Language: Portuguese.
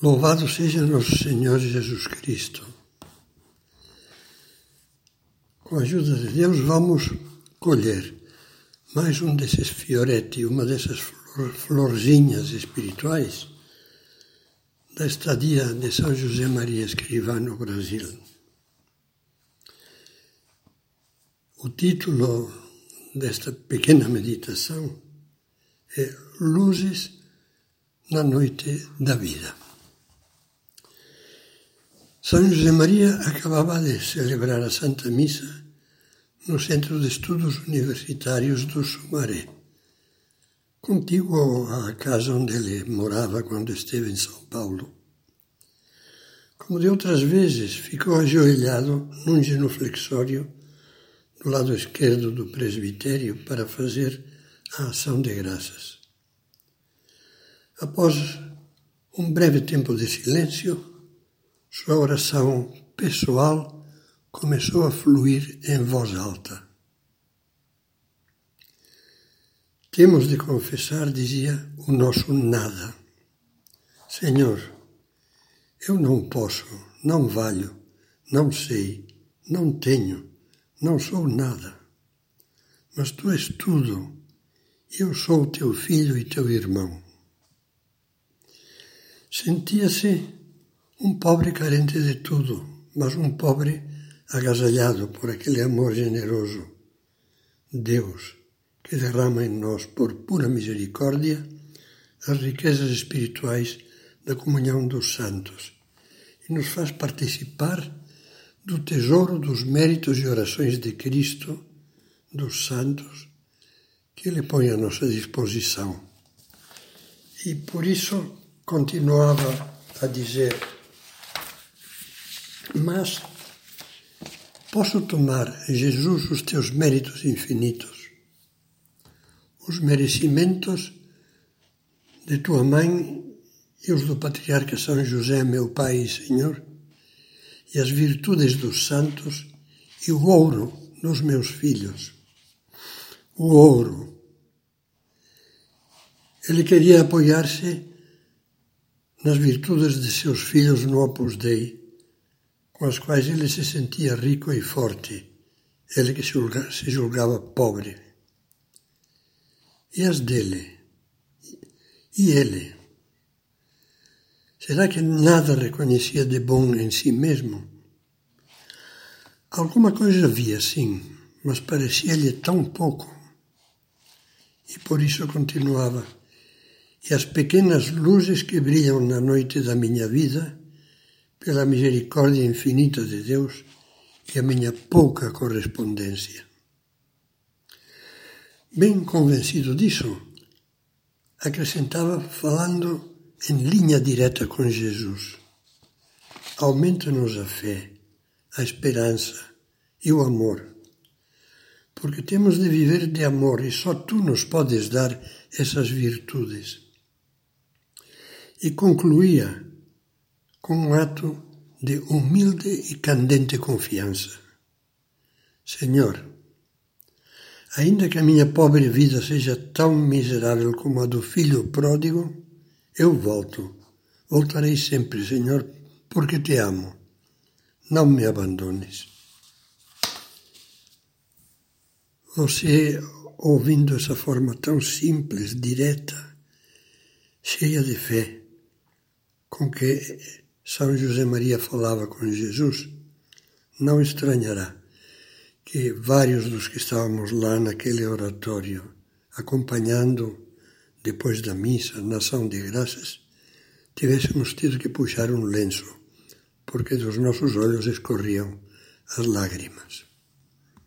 Louvado seja nosso Senhor Jesus Cristo. Com a ajuda de Deus, vamos colher mais um desses fioretti, uma dessas florzinhas espirituais da estadia de São José Maria Escrivá no Brasil. O título desta pequena meditação é Luzes na Noite da Vida. São José Maria acabava de celebrar a Santa Missa no Centro de Estudos Universitários do Sumaré, contíguo à casa onde ele morava quando esteve em São Paulo. Como de outras vezes, ficou ajoelhado num genuflexório do lado esquerdo do presbitério para fazer a ação de graças. Após um breve tempo de silêncio, sua oração pessoal começou a fluir em voz alta. Temos de confessar, dizia, o nosso nada. Senhor, eu não posso, não valho, não sei, não tenho, não sou nada. Mas tu és tudo, eu sou teu filho e teu irmão. Sentia-se um pobre carente de tudo, mas um pobre agasalhado por aquele amor generoso. Deus, que derrama em nós, por pura misericórdia, as riquezas espirituais da comunhão dos santos e nos faz participar do tesouro dos méritos e orações de Cristo, dos santos, que Ele põe à nossa disposição. E por isso continuava a dizer mas posso tomar, Jesus, os teus méritos infinitos, os merecimentos de tua mãe e os do patriarca São José, meu Pai e Senhor, e as virtudes dos santos e o ouro dos meus filhos. O ouro. Ele queria apoiar-se nas virtudes de seus filhos no Opus Dei com as quais ele se sentia rico e forte, ele que se julgava pobre. E as dele? E ele? Será que nada reconhecia de bom em si mesmo? Alguma coisa havia, sim, mas parecia-lhe tão pouco. E por isso continuava. E as pequenas luzes que brilham na noite da minha vida pela misericórdia infinita de Deus e a minha pouca correspondência. Bem convencido disso, acrescentava falando em linha direta com Jesus. Aumenta-nos a fé, a esperança e o amor, porque temos de viver de amor e só tu nos podes dar essas virtudes. E concluía com um ato de humilde e candente confiança. Senhor, ainda que a minha pobre vida seja tão miserável como a do filho pródigo, eu volto. Voltarei sempre, Senhor, porque te amo. Não me abandones. Você, ouvindo essa forma tão simples, direta, cheia de fé, com que são José Maria falava com Jesus, não estranhará que vários dos que estávamos lá naquele oratório, acompanhando depois da missa, na ação de graças, tivéssemos tido que puxar um lenço, porque dos nossos olhos escorriam as lágrimas.